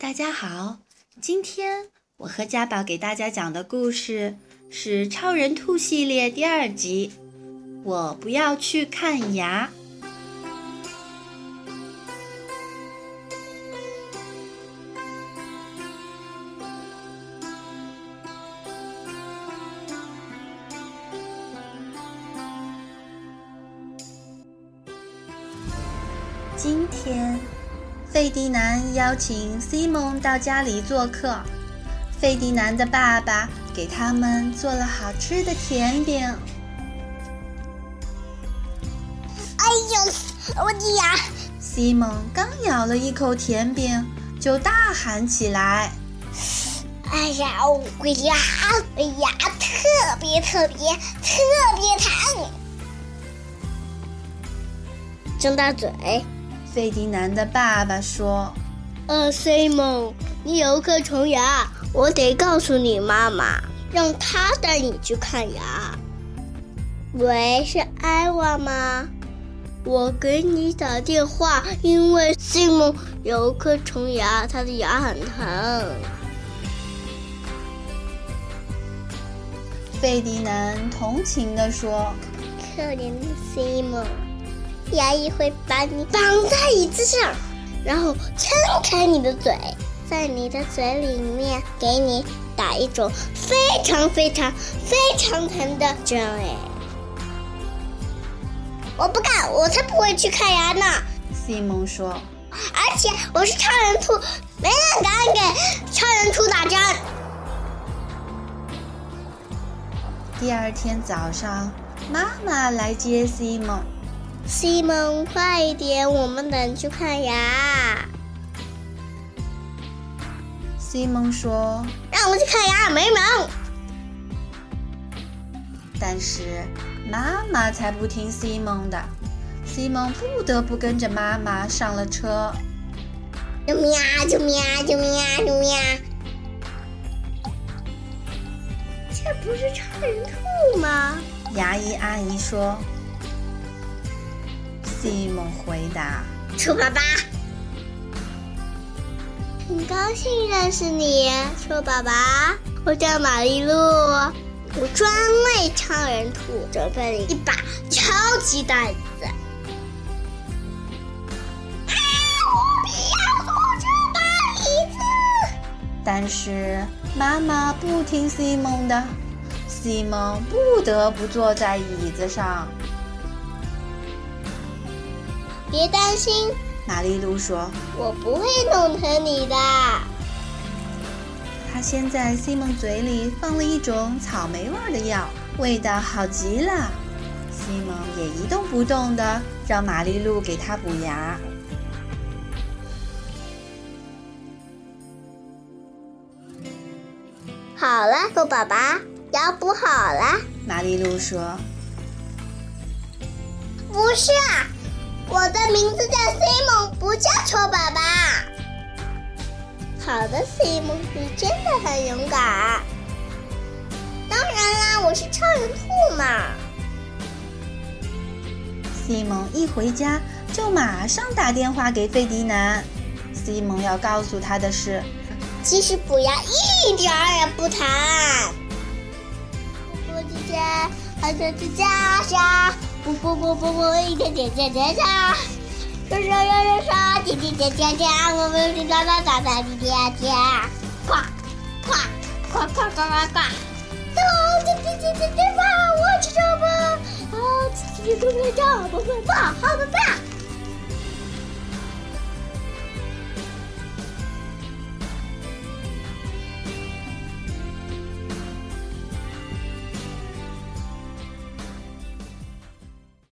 大家好，今天我和家宝给大家讲的故事是《超人兔》系列第二集。我不要去看牙。今天。费迪南邀请西蒙到家里做客。费迪南的爸爸给他们做了好吃的甜饼。哎呦，我的牙！西蒙刚咬了一口甜饼，就大喊起来：“哎呀，我牙，我牙特别特别特别疼！”张大嘴。费迪南的爸爸说：“呃，西蒙，你有颗虫牙，我得告诉你妈妈，让她带你去看牙。”喂，是艾娃吗？我给你打电话，因为西蒙有颗虫牙，他的牙很疼。费迪南同情地说：“可怜的西蒙。”牙医会把你绑在椅子上，然后撑开你的嘴，在你的嘴里面给你打一种非常非常非常疼的针。哎，我不干，我才不会去看牙呢。西蒙说。而且我是超人兔，没人敢给超人兔打针。第二天早上，妈妈来接西蒙。西蒙，快一点，我们等去看牙。西蒙说：“让我去看牙，没门！”但是妈妈才不听西蒙的，西蒙不得不跟着妈妈上了车。救命啊！救命啊！救命啊！救命啊！这不是超人兔吗？牙医阿姨说。西蒙回答：“兔爸爸，很高兴认识你，兔爸爸。我叫玛丽露，我专为超人兔准备了一把超级袋子。啊！我不要坐这把椅子。但是妈妈不听西蒙的，西蒙不得不坐在椅子上。”别担心，玛丽露说：“我不会弄疼你的。”他先在西蒙嘴里放了一种草莓味的药，味道好极了。西蒙也一动不动的让玛丽露给他补牙。好了，兔宝宝，牙补好了。玛丽露说：“不是啊。”我的名字叫西蒙，不叫丑爸爸。好的，西蒙，你真的很勇敢。当然啦，我是超人兔嘛。西蒙一回家就马上打电话给费迪南。西蒙要告诉他的是，其实补牙一点儿也不疼。波姐姐，好想去家家。不不不不不，一点点点点点，刷刷刷刷刷，点点点点点，我们是哒哒哒哒的点点，呱呱呱呱呱呱呱，哦，点点点点点吧，我去什么？哦，吃吃吃吃吃，不会吧？好的吧？